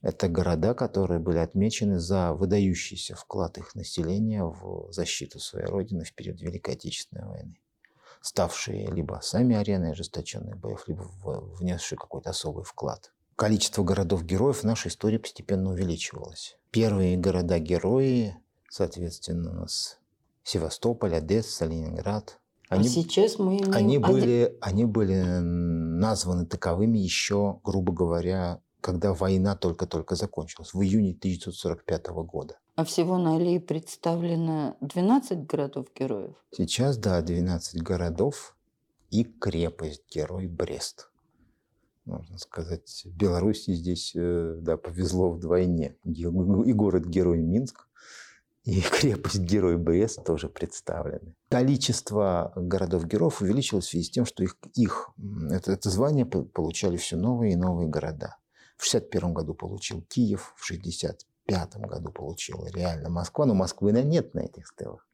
Speaker 4: Это города, которые были отмечены за выдающийся вклад их населения в защиту своей родины в период Великой Отечественной войны ставшие либо сами ареной ожесточенных боев, либо внесшие какой-то особый вклад. Количество городов-героев в нашей истории постепенно увеличивалось. Первые города-герои, соответственно, у нас Севастополь, Одесса, Ленинград.
Speaker 5: А они, а сейчас мы имеем...
Speaker 4: Они были, они были названы таковыми еще, грубо говоря, когда война только-только закончилась, в июне 1945 года.
Speaker 5: А всего на аллее представлено 12 городов-героев?
Speaker 4: Сейчас, да, 12 городов и крепость-герой Брест. Можно сказать, Беларуси здесь э, да, повезло вдвойне. И город-герой Минск, и крепость-герой Брест тоже представлены. Количество городов-героев увеличилось в связи с тем, что их, их это, это звание получали все новые и новые города. В 1961 году получил Киев, в 1965 году получила реально Москва, но Москвы нет на этих стелах.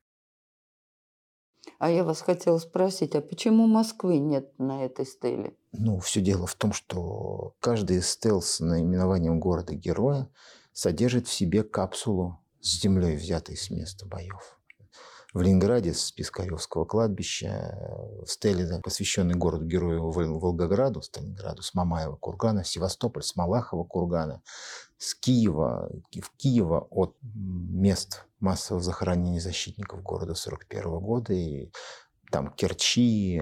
Speaker 5: А я вас хотела спросить, а почему Москвы нет на этой стеле?
Speaker 4: Ну, все дело в том, что каждый из стел с наименованием города-героя содержит в себе капсулу с землей, взятой с места боев в Ленинграде с Пискаревского кладбища, в стеле, посвященный городу-герою Волгограду, Сталинграду, с Мамаева кургана, Севастополь, с Малахова кургана, с Киева, в Киева от мест массового захоронения защитников города 41 года, и там Керчи,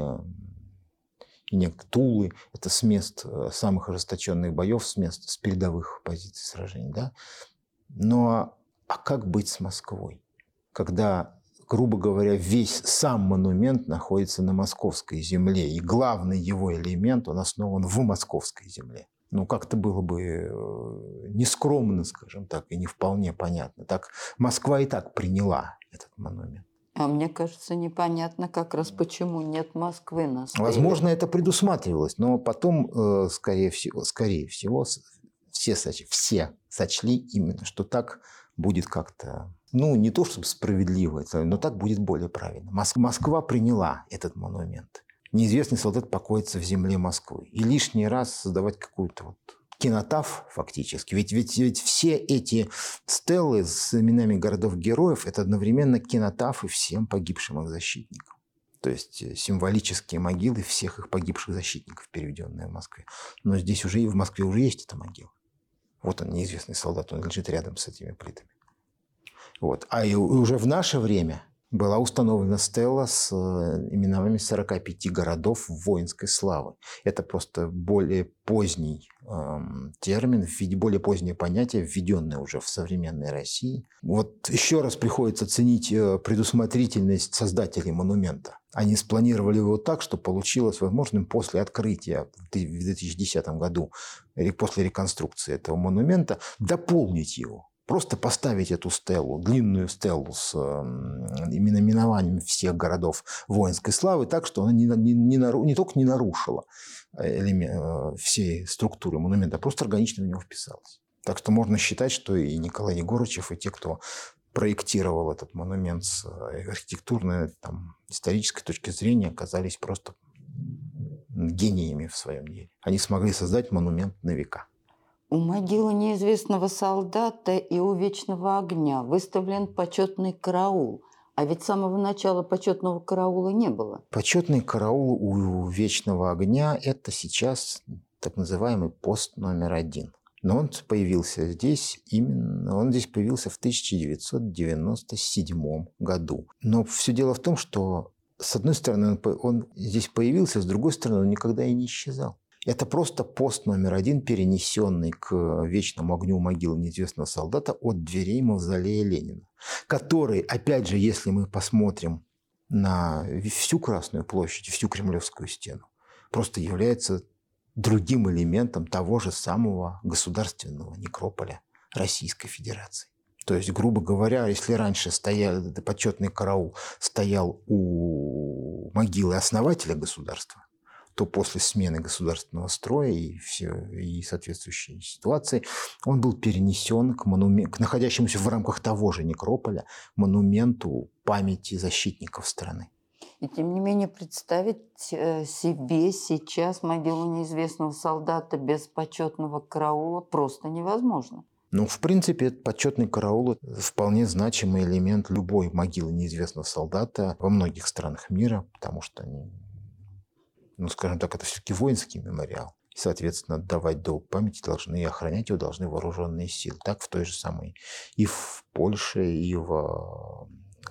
Speaker 4: и некоторые Тулы, это с мест э, самых ожесточенных боев, с мест, с передовых позиций сражений. Да? Но а как быть с Москвой? Когда грубо говоря, весь сам монумент находится на московской земле, и главный его элемент, он основан в московской земле. Ну, как-то было бы э, нескромно, скажем так, и не вполне понятно. Так Москва и так приняла этот монумент.
Speaker 5: А мне кажется, непонятно как раз, почему нет Москвы на стеле.
Speaker 4: Возможно, это предусматривалось, но потом, э, скорее всего, скорее всего все, сочли, все сочли именно, что так будет как-то ну, не то чтобы справедливо, но так будет более правильно. Москва приняла этот монумент. Неизвестный солдат покоится в земле Москвы. И лишний раз создавать какую-то вот кинотаф фактически. Ведь, ведь, ведь все эти стеллы с именами городов-героев – это одновременно кинотафы всем погибшим их защитникам. То есть э, символические могилы всех их погибших защитников, переведенные в Москве. Но здесь уже и в Москве уже есть эта могила. Вот он, неизвестный солдат, он лежит рядом с этими плитами. Вот. А и уже в наше время была установлена стела с э, именами 45 городов воинской славы. Это просто более поздний эм, термин, более позднее понятие, введенное уже в современной России. Вот еще раз приходится ценить э, предусмотрительность создателей монумента. Они спланировали его так, что получилось возможным после открытия в 2010 году, или после реконструкции этого монумента, дополнить его Просто поставить эту стелу, длинную стелу с именно именованием всех городов воинской славы так, что она не, не, не, не только не нарушила э, элемент, всей структуры монумента, а просто органично в него вписалась. Так что можно считать, что и Николай Егорычев, и те, кто проектировал этот монумент с э, архитектурной, там, исторической точки зрения, оказались просто гениями в своем деле. Они смогли создать монумент на века.
Speaker 5: У могилы неизвестного солдата и у вечного огня выставлен почетный караул. А ведь с самого начала почетного караула не было.
Speaker 4: Почетный караул у вечного огня – это сейчас так называемый пост номер один. Но он появился здесь именно, он здесь появился в 1997 году. Но все дело в том, что с одной стороны он, он здесь появился, с другой стороны он никогда и не исчезал. Это просто пост номер один, перенесенный к вечному огню могилы неизвестного солдата от дверей мавзолея Ленина, который, опять же, если мы посмотрим на всю Красную площадь, всю Кремлевскую стену, просто является другим элементом того же самого государственного некрополя Российской Федерации. То есть, грубо говоря, если раньше стоял, почетный караул стоял у могилы основателя государства, то после смены государственного строя и, все, и соответствующей ситуации он был перенесен к, монумен... к находящемуся в рамках того же некрополя монументу памяти защитников страны.
Speaker 5: И тем не менее представить э, себе сейчас могилу неизвестного солдата без почетного караула просто невозможно.
Speaker 4: Ну, в принципе, этот почетный караул – вполне значимый элемент любой могилы неизвестного солдата во многих странах мира, потому что они ну, скажем так, это все-таки воинский мемориал. И, соответственно, отдавать долг памяти должны и охранять его должны вооруженные силы. Так в той же самой и в Польше, и в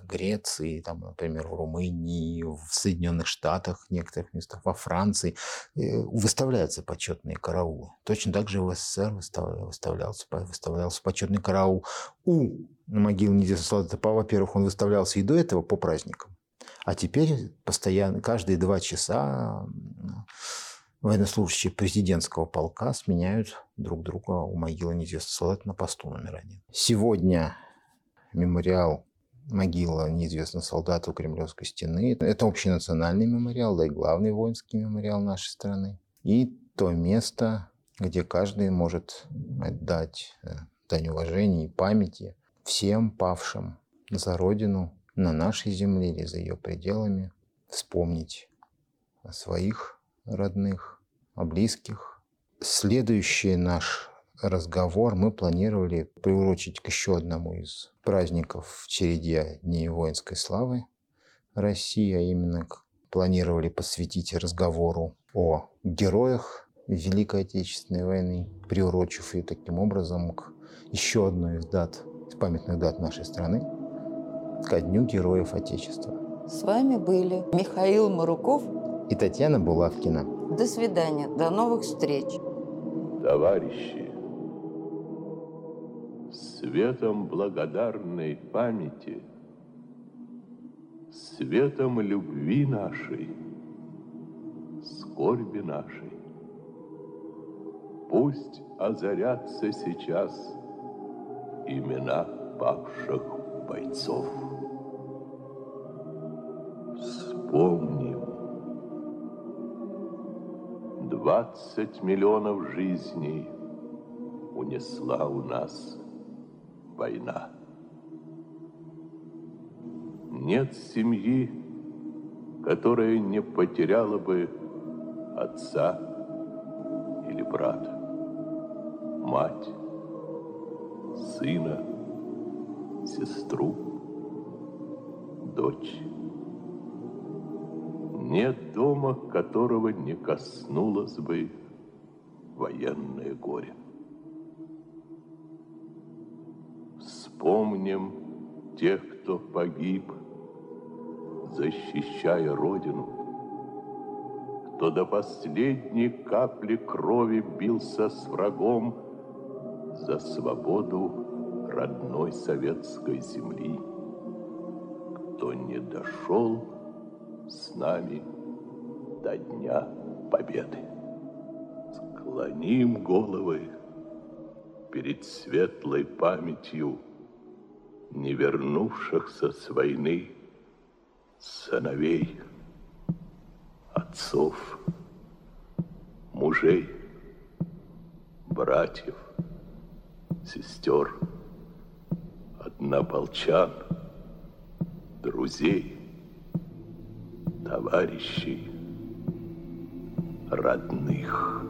Speaker 4: Греции, там, например, в Румынии, в Соединенных Штатах, в некоторых местах, во Франции э, выставляются почетные караулы. Точно так же в СССР выставлялся, выставлялся почетный караул у могилы неизвестного солдата. Во-первых, он выставлялся и до этого по праздникам. А теперь постоянно, каждые два часа военнослужащие президентского полка сменяют друг друга у могилы неизвестного солдата на посту номер один. Сегодня мемориал могила неизвестного солдата у Кремлевской стены. Это общенациональный мемориал, да и главный воинский мемориал нашей страны. И то место, где каждый может отдать э, дань уважения и памяти всем павшим за Родину, на нашей земле или за ее пределами, вспомнить о своих родных, о близких. Следующий наш разговор мы планировали приурочить к еще одному из праздников в череде Дней воинской славы России, а именно планировали посвятить разговору о героях Великой Отечественной войны, приурочив ее таким образом к еще одной из дат, памятных дат нашей страны – ко Дню Героев Отечества.
Speaker 5: С вами были Михаил Маруков
Speaker 4: и Татьяна Булавкина.
Speaker 5: До свидания, до новых встреч.
Speaker 8: Товарищи, светом благодарной памяти, светом любви нашей, скорби нашей, пусть озарятся сейчас имена павших бойцов. 20 миллионов жизней унесла у нас война. Нет семьи, которая не потеряла бы отца или брата, мать, сына, сестру, дочь. Нет дома, которого не коснулось бы военное горе. Вспомним тех, кто погиб, защищая Родину, кто до последней капли крови бился с врагом за свободу родной советской земли, кто не дошел с нами до Дня Победы. Склоним головы перед светлой памятью не вернувшихся с войны сыновей, отцов, мужей, братьев, сестер, однополчан, друзей, товарищей, родных.